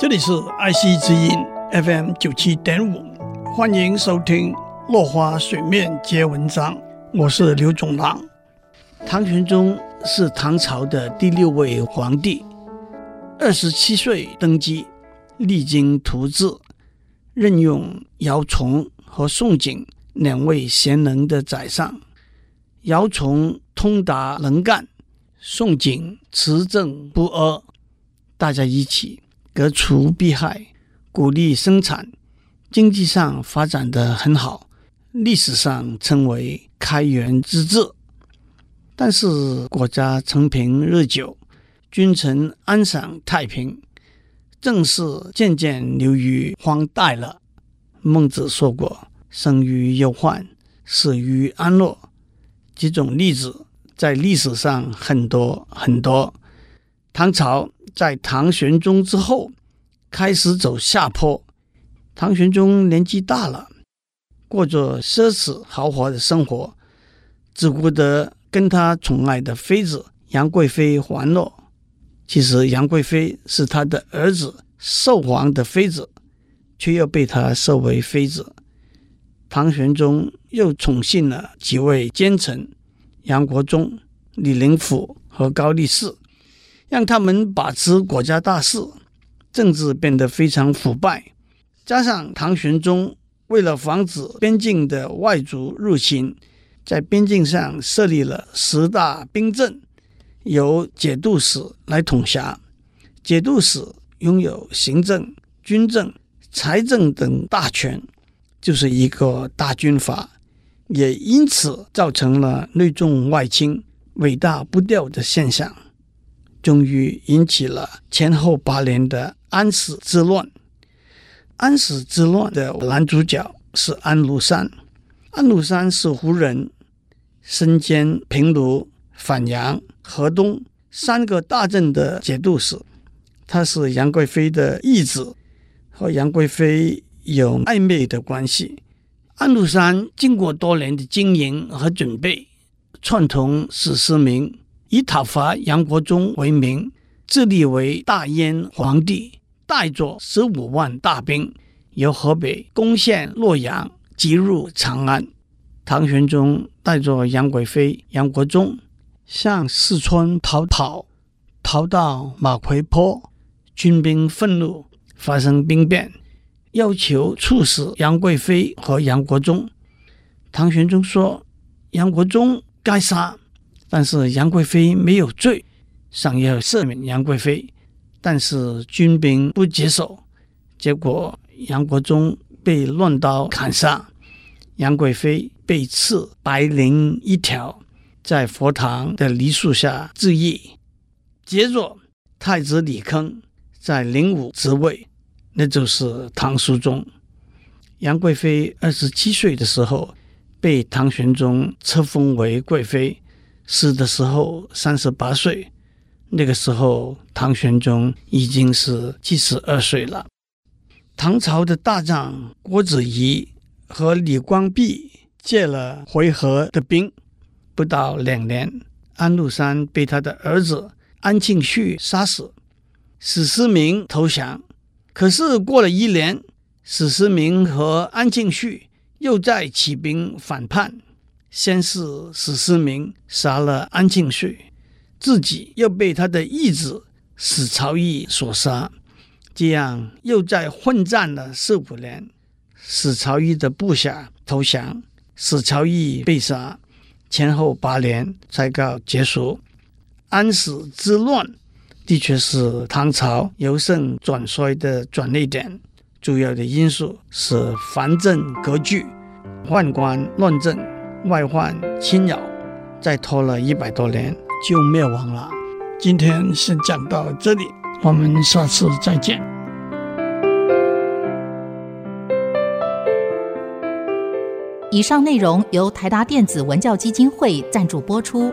这里是爱惜之音 FM 九七点五，欢迎收听《落花水面皆文章》，我是刘总郎。唐玄宗是唐朝的第六位皇帝，二十七岁登基，励精图治，任用姚崇和宋璟两位贤能的宰相。姚崇通达能干，宋璟持正不阿，大家一起革除弊害，鼓励生产，经济上发展的很好，历史上称为开元之治。但是国家承平日久，君臣安享太平，政事渐渐流于荒怠了。孟子说过：“生于忧患，死于安乐。”几种例子在历史上很多很多。唐朝在唐玄宗之后开始走下坡。唐玄宗年纪大了，过着奢侈豪华的生活，只顾得跟他宠爱的妃子杨贵妃玩乐。其实杨贵妃是他的儿子寿皇的妃子，却又被他收为妃子。唐玄宗又宠幸了几位奸臣杨国忠、李林甫和高力士，让他们把持国家大事，政治变得非常腐败。加上唐玄宗为了防止边境的外族入侵，在边境上设立了十大兵镇，由节度使来统辖。节度使拥有行政、军政、财政等大权。就是一个大军阀，也因此造成了内重外轻、尾大不掉的现象，终于引起了前后八年的安史之乱。安史之乱的男主角是安禄山，安禄山是胡人，身兼平卢、反阳、河东三个大镇的节度使，他是杨贵妃的义子，和杨贵妃。有暧昧的关系。安禄山经过多年的经营和准备，串通史思明，以讨伐杨国忠为名，自立为大燕皇帝，带着十五万大兵，由河北攻陷洛阳，急入长安。唐玄宗带着杨贵妃、杨国忠向四川逃跑，逃到马嵬坡，军兵愤怒，发生兵变。要求处死杨贵妃和杨国忠，唐玄宗说：“杨国忠该杀，但是杨贵妃没有罪，想要赦免杨贵妃，但是军兵不接受，结果杨国忠被乱刀砍杀，杨贵妃被赐白绫一条，在佛堂的梨树下自缢。接着，太子李铿在灵武即位。”那就是唐肃宗。杨贵妃二十七岁的时候被唐玄宗册封为贵妃，死的时候三十八岁。那个时候，唐玄宗已经是七十二岁了。唐朝的大将郭子仪和李光弼借了回纥的兵，不到两年，安禄山被他的儿子安庆绪杀死，史思明投降。可是过了一年，史思明和安庆绪又再起兵反叛。先是史思明杀了安庆绪，自己又被他的义子史朝义所杀。这样又在混战了四五年，史朝义的部下投降，史朝义被杀，前后八年才告结束。安史之乱。的确是唐朝由盛转衰的转捩点，主要的因素是藩镇割据、宦官乱政、外患侵扰，再拖了一百多年就灭亡了。今天先讲到这里，我们下次再见。以上内容由台达电子文教基金会赞助播出。